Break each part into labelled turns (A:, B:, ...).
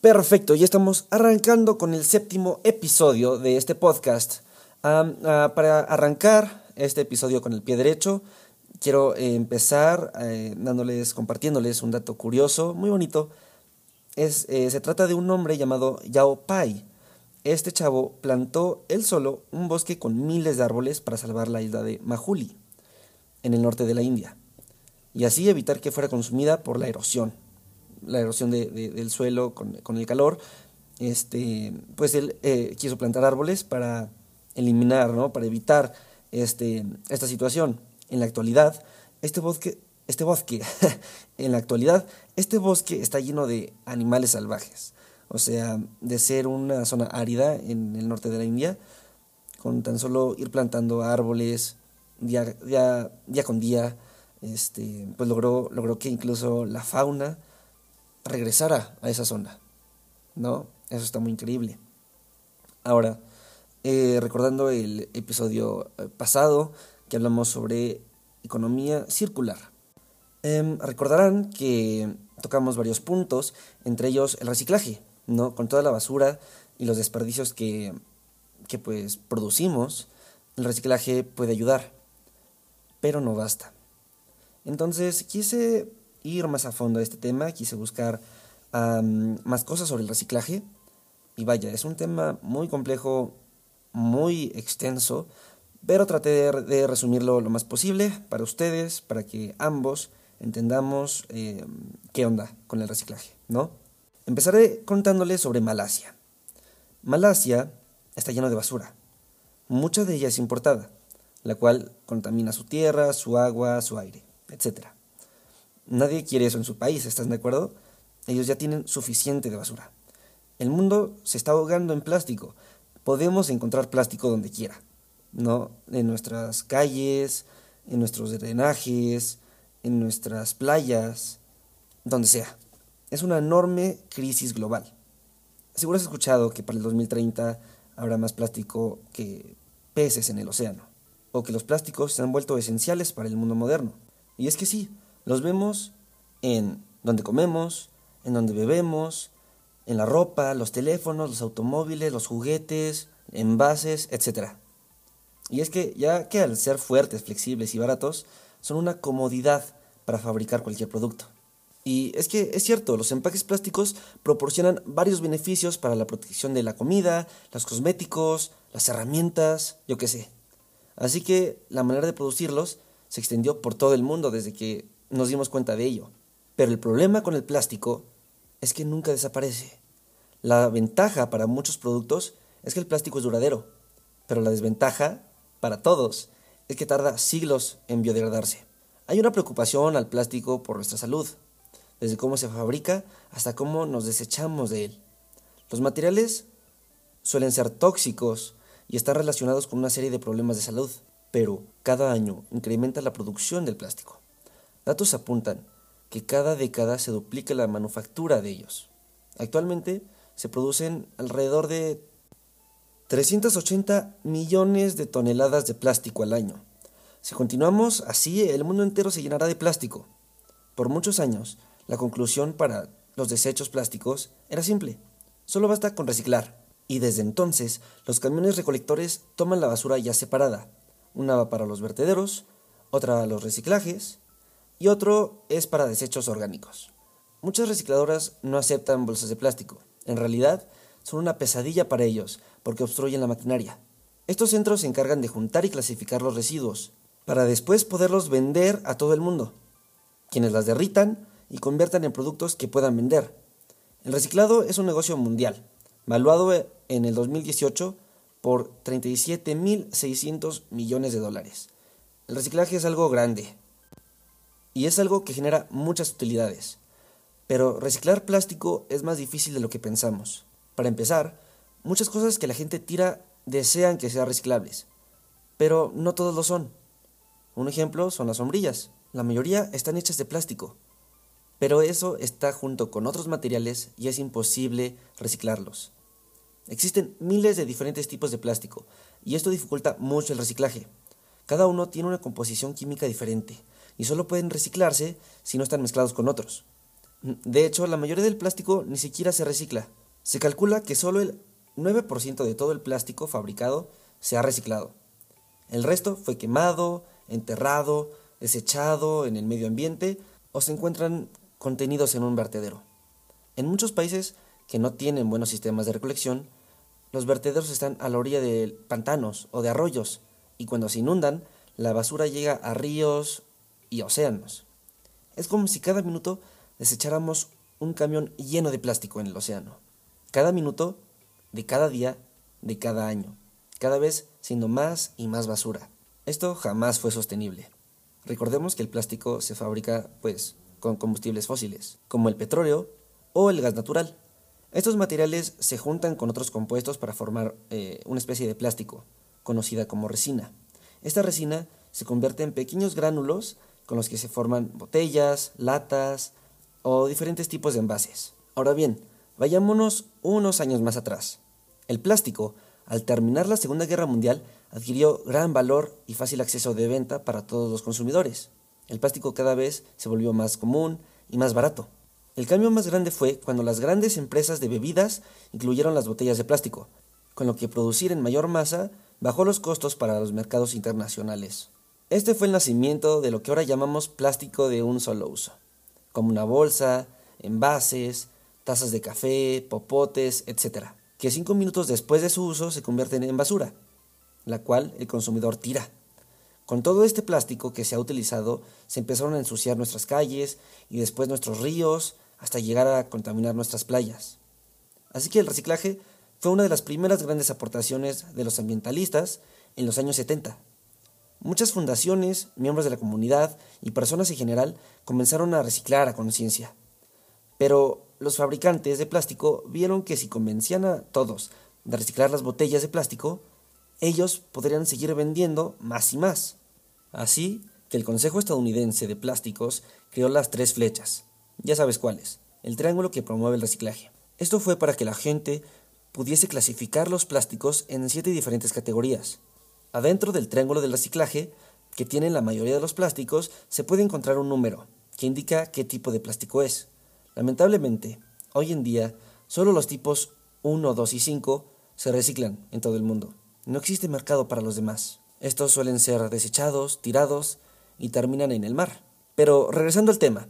A: Perfecto, ya estamos arrancando con el séptimo episodio de este podcast. Ah, para arrancar este episodio con el pie derecho, quiero eh, empezar eh, dándoles, compartiéndoles un dato curioso, muy bonito. Es, eh, se trata de un hombre llamado Yao Pai. Este chavo plantó él solo un bosque con miles de árboles para salvar la isla de Majuli, en el norte de la India, y así evitar que fuera consumida por la erosión la erosión de, del suelo con, el calor, este, pues él eh, quiso plantar árboles para eliminar, ¿no? para evitar este, esta situación. En la actualidad, este bosque, este bosque, en la actualidad, este bosque está lleno de animales salvajes. O sea, de ser una zona árida en el norte de la India, con tan solo ir plantando árboles día, día, día con día, este, pues logró, logró que incluso la fauna regresara a esa zona. ¿No? Eso está muy increíble. Ahora, eh, recordando el episodio eh, pasado que hablamos sobre economía circular. Em, recordarán que tocamos varios puntos, entre ellos el reciclaje, ¿no? Con toda la basura y los desperdicios que, que pues producimos, el reciclaje puede ayudar, pero no basta. Entonces quise ir más a fondo a este tema, quise buscar más cosas sobre el reciclaje. Y vaya, es un tema muy complejo, muy extenso, pero traté de, resumirlo lo más posible para ustedes, para que ambos entendamos eh, qué onda con el reciclaje, ¿no? Empezaré contándoles sobre Malasia. Malasia está lleno de basura. Mucha de ella es importada, la cual contamina su tierra, su agua, su aire, etc. Nadie quiere eso en su país, ¿estás de acuerdo? Ellos ya tienen suficiente de basura. El mundo se está ahogando en plástico. Podemos encontrar plástico donde quiera, ¿no? En nuestras calles, en nuestros drenajes, en nuestras playas, donde sea. Es una enorme crisis global. Seguro has escuchado que para el 2030 habrá más plástico que peces en el océano, o que los plásticos se han vuelto esenciales para el mundo moderno. Y es que sí, los vemos en donde comemos, en donde bebemos, en la ropa, los teléfonos, los automóviles, los juguetes, envases, etc. Y es que ya que al ser fuertes, flexibles y baratos, son una comodidad para fabricar cualquier producto. Y es que es cierto, los empaques plásticos proporcionan varios beneficios para la protección de la comida, los cosméticos, las herramientas, yo qué sé. Así que la manera de producirlos se extendió por todo el mundo desde que nos dimos cuenta de ello. Pero el problema con el plástico es que nunca desaparece. La ventaja para muchos productos es que el plástico es duradero, pero la desventaja para todos es que tarda siglos en biodegradarse. Hay una preocupación al plástico por nuestra salud, desde cómo se fabrica hasta cómo nos desechamos de él. Los materiales suelen ser tóxicos y están relacionados con una serie de problemas de salud, pero cada año incrementa la producción del plástico. Datos apuntan que cada década se duplica la manufactura de ellos. Actualmente se producen alrededor de 380 millones de toneladas de plástico al año. Si continuamos así, el mundo entero se llenará de plástico. Por muchos años, la conclusión para los desechos plásticos era simple. Solo basta con reciclar. Y desde entonces, los camiones recolectores toman la basura ya separada. Una va para los vertederos, otra a los reciclajes y otro es para desechos orgánicos. Muchas recicladoras no aceptan bolsas de plástico. En realidad, son una pesadilla para ellos porque obstruyen la maquinaria. Estos centros se encargan de juntar y clasificar los residuos, para después poderlos vender a todo el mundo, quienes las derritan y conviertan en productos que puedan vender. El reciclado es un negocio mundial, valuado en el 2018 por 37.600 millones de dólares. El reciclaje es algo grande, y es algo que genera muchas utilidades. Pero reciclar plástico es más difícil de lo que pensamos. Para empezar, muchas cosas que la gente tira desean que sean reciclables, pero no todos lo son. Un ejemplo son las sombrillas. La mayoría están hechas de plástico, pero eso está junto con otros materiales y es imposible reciclarlos. Existen miles de diferentes tipos de plástico y esto dificulta mucho el reciclaje. Cada uno tiene una composición química diferente y solo pueden reciclarse si no están mezclados con otros. De hecho, la mayoría del plástico ni siquiera se recicla. Se calcula que solo el 9% de todo el plástico fabricado se ha reciclado. El resto fue quemado, enterrado, desechado en el medio ambiente o se encuentran contenidos en un vertedero. En muchos países que no tienen buenos sistemas de recolección, los vertederos están a la orilla de pantanos o de arroyos y cuando se inundan, la basura llega a ríos y océanos. Es como si cada minuto desecháramos un camión lleno de plástico en el océano. Cada minuto, de cada día, de cada año, cada vez siendo más y más basura. Esto jamás fue sostenible. Recordemos que el plástico se fabrica, pues, con combustibles fósiles, como el petróleo o el gas natural. Estos materiales se juntan con otros compuestos para formar eh, una especie de plástico, conocida como resina. Esta resina se convierte en pequeños gránulos con los que se forman botellas, latas o diferentes tipos de envases. Ahora bien, vayámonos unos años más atrás. El plástico, al terminar la Segunda Guerra Mundial, adquirió gran valor y fácil acceso de venta para todos los consumidores. El plástico cada vez se volvió más común y más barato. El cambio más grande fue cuando las grandes empresas de bebidas incluyeron las botellas de plástico, con lo que producir en mayor masa bajó los costos para los mercados internacionales. Este fue el nacimiento de lo que ahora llamamos plástico de un solo uso, como una bolsa, envases, tazas de café, popotes, etc., que cinco minutos después de su uso se convierten en basura, la cual el consumidor tira. Con todo este plástico que se ha utilizado, se empezaron a ensuciar nuestras calles y después nuestros ríos, hasta llegar a contaminar nuestras playas. Así que el reciclaje fue una de las primeras grandes aportaciones de los ambientalistas en los años 70. Muchas fundaciones, miembros de la comunidad y personas en general comenzaron a reciclar a conciencia. Pero los fabricantes de plástico vieron que si convencían a todos de reciclar las botellas de plástico, ellos podrían seguir vendiendo más y más. Así que el Consejo Estadounidense de Plásticos creó las tres flechas. Ya sabes cuáles. El triángulo que promueve el reciclaje. Esto fue para que la gente pudiese clasificar los plásticos en siete diferentes categorías. Adentro del triángulo del reciclaje, que tiene la mayoría de los plásticos, se puede encontrar un número, que indica qué tipo de plástico es. Lamentablemente, hoy en día, solo los tipos 1, 2 y 5 se reciclan en todo el mundo. No existe mercado para los demás. Estos suelen ser desechados, tirados y terminan en el mar. Pero regresando al tema,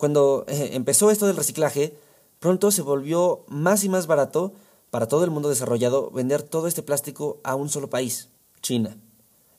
A: cuando eh, empezó esto del reciclaje, pronto se volvió más y más barato para todo el mundo desarrollado vender todo este plástico a un solo país, China.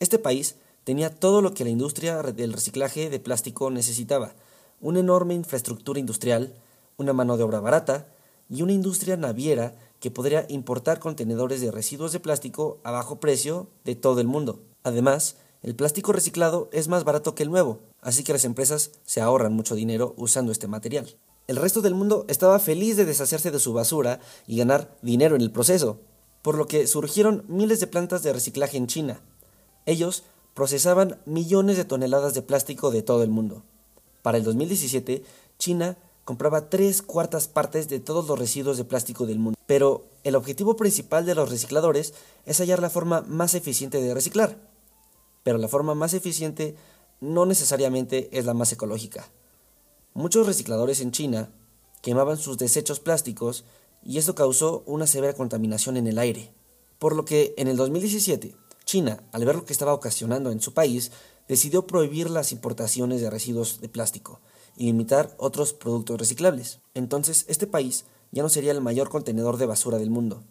A: Este país tenía todo lo que la industria del reciclaje de plástico necesitaba, una enorme infraestructura industrial, una mano de obra barata y una industria naviera que podría importar contenedores de residuos de plástico a bajo precio de todo el mundo. Además, el plástico reciclado es más barato que el nuevo, así que las empresas se ahorran mucho dinero usando este material. El resto del mundo estaba feliz de deshacerse de su basura y ganar dinero en el proceso, por lo que surgieron miles de plantas de reciclaje en China. Ellos procesaban millones de toneladas de plástico de todo el mundo. Para el 2017, China compraba tres cuartas partes de todos los residuos de plástico del mundo. Pero el objetivo principal de los recicladores es hallar la forma más eficiente de reciclar. Pero la forma más eficiente no necesariamente es la más ecológica. Muchos recicladores en China quemaban sus desechos plásticos y esto causó una severa contaminación en el aire. Por lo que en el 2017, China, al ver lo que estaba ocasionando en su país, decidió prohibir las importaciones de residuos de plástico y limitar otros productos reciclables. Entonces, este país ya no sería el mayor contenedor de basura del mundo.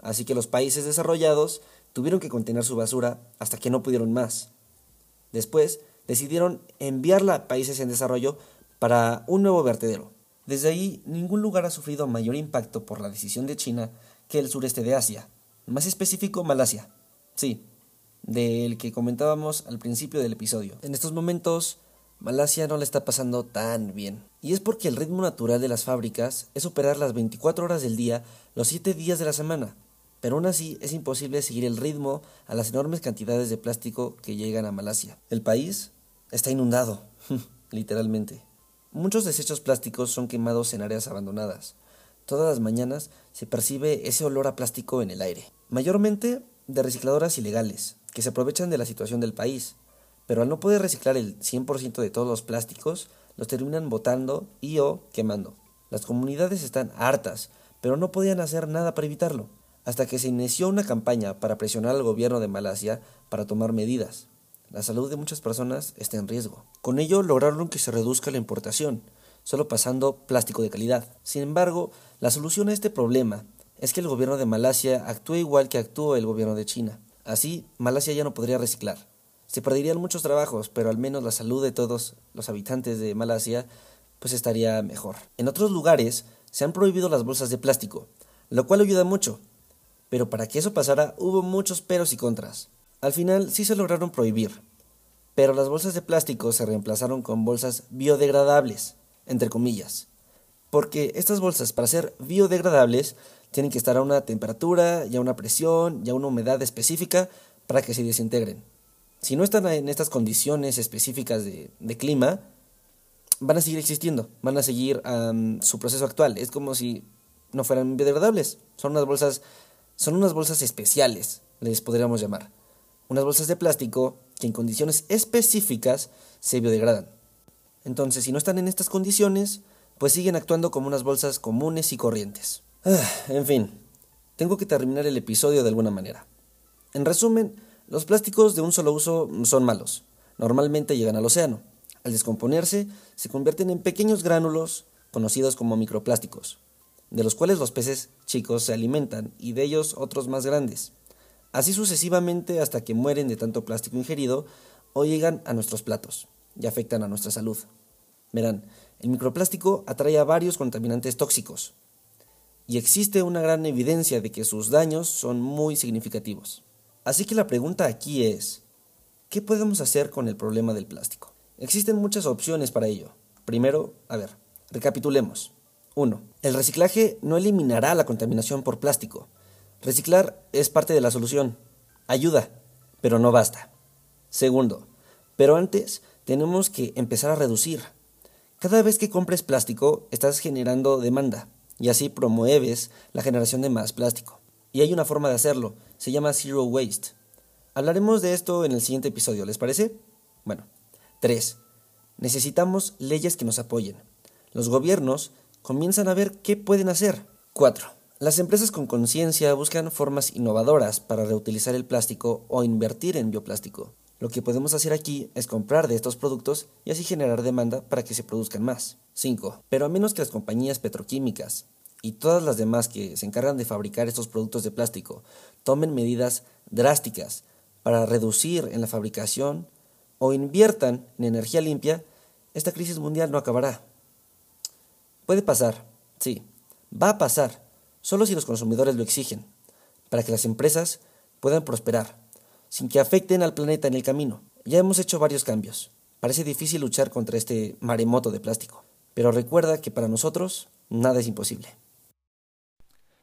A: Así que los países desarrollados tuvieron que contener su basura hasta que no pudieron más. Después, decidieron enviarla a países en desarrollo para un nuevo vertedero. Desde ahí, ningún lugar ha sufrido mayor impacto por la decisión de China que el sureste de Asia, más específico Malasia. Sí, del que comentábamos al principio del episodio. En estos momentos, Malasia no le está pasando tan bien. Y es porque el ritmo natural de las fábricas es operar las 24 horas del día, los 7 días de la semana. Pero aún así es imposible seguir el ritmo a las enormes cantidades de plástico que llegan a Malasia. El país está inundado, literalmente. Muchos desechos plásticos son quemados en áreas abandonadas. Todas las mañanas se percibe ese olor a plástico en el aire. Mayormente de recicladoras ilegales, que se aprovechan de la situación del país pero al no poder reciclar el 100% de todos los plásticos, los terminan botando y o quemando. Las comunidades están hartas, pero no podían hacer nada para evitarlo, hasta que se inició una campaña para presionar al gobierno de Malasia para tomar medidas. La salud de muchas personas está en riesgo. Con ello lograron que se reduzca la importación, solo pasando plástico de calidad. Sin embargo, la solución a este problema es que el gobierno de Malasia actúe igual que actuó el gobierno de China. Así, Malasia ya no podría reciclar. Se perderían muchos trabajos, pero al menos la salud de todos los habitantes de Malasia pues estaría mejor. En otros lugares se han prohibido las bolsas de plástico, lo cual ayuda mucho. Pero para que eso pasara hubo muchos peros y contras. Al final sí se lograron prohibir, pero las bolsas de plástico se reemplazaron con bolsas biodegradables, entre comillas. Porque estas bolsas para ser biodegradables tienen que estar a una temperatura y a una presión y a una humedad específica para que se desintegren si no están en estas condiciones específicas de, clima, van a seguir existiendo, van a seguir su proceso actual. Es como si no fueran biodegradables. Son unas bolsas, son unas bolsas especiales, les podríamos llamar. Unas bolsas de plástico que en condiciones específicas se biodegradan. Entonces, si no están en estas condiciones, pues siguen actuando como unas bolsas comunes y corrientes. Ah, en fin, tengo que terminar el episodio de alguna manera. En resumen, los plásticos de un solo uso son malos. Normalmente llegan al océano. Al descomponerse, se convierten en pequeños gránulos conocidos como microplásticos, de los cuales los peces chicos se alimentan y de ellos otros más grandes. Así sucesivamente hasta que mueren de tanto plástico ingerido o llegan a nuestros platos y afectan a nuestra salud. Verán, el microplástico atrae a varios contaminantes tóxicos y existe una gran evidencia de que sus daños son muy significativos. Así que la pregunta aquí es, ¿qué podemos hacer con el problema del plástico? Existen muchas opciones para ello. Primero, a ver, recapitulemos. 1. El reciclaje no eliminará la contaminación por plástico. Reciclar es parte de la solución. Ayuda, pero no basta. Segundo, pero antes tenemos que empezar a reducir. Cada vez que compres plástico, estás generando demanda y así promueves la generación de más plástico. Y hay una forma de hacerlo, se llama Zero Waste. Hablaremos de esto en el siguiente episodio, ¿les parece? Bueno, 3. Necesitamos leyes que nos apoyen. Los gobiernos comienzan a ver qué pueden hacer. 4. Las empresas con conciencia buscan formas innovadoras para reutilizar el plástico o invertir en bioplástico. Lo que podemos hacer aquí es comprar de estos productos y así generar demanda para que se produzcan más. 5. Pero a menos que las compañías petroquímicas y todas las demás que se encargan de fabricar estos productos de plástico tomen medidas drásticas para reducir en la fabricación o inviertan en energía limpia, esta crisis mundial no acabará. Puede pasar, sí, va a pasar, solo si los consumidores lo exigen, para que las empresas puedan prosperar, sin que afecten al planeta en el camino. Ya hemos hecho varios cambios. Parece difícil luchar contra este maremoto de plástico, pero recuerda que para nosotros nada es imposible.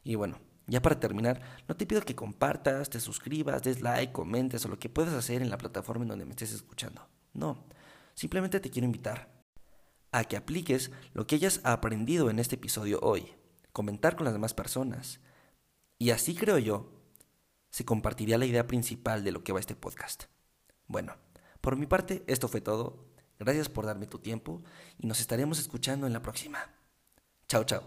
A: Y bueno, ya para terminar, no te pido que compartas, te suscribas, des like, comentes o lo que puedas hacer en la plataforma en donde me estés escuchando. No, simplemente te quiero invitar a que apliques lo que hayas aprendido en este episodio hoy, comentar con las demás personas. Y así creo yo, se compartiría la idea principal de lo que va este podcast. Bueno, por mi parte, esto fue todo. Gracias por darme tu tiempo y nos estaremos escuchando en la próxima. Chao, chao.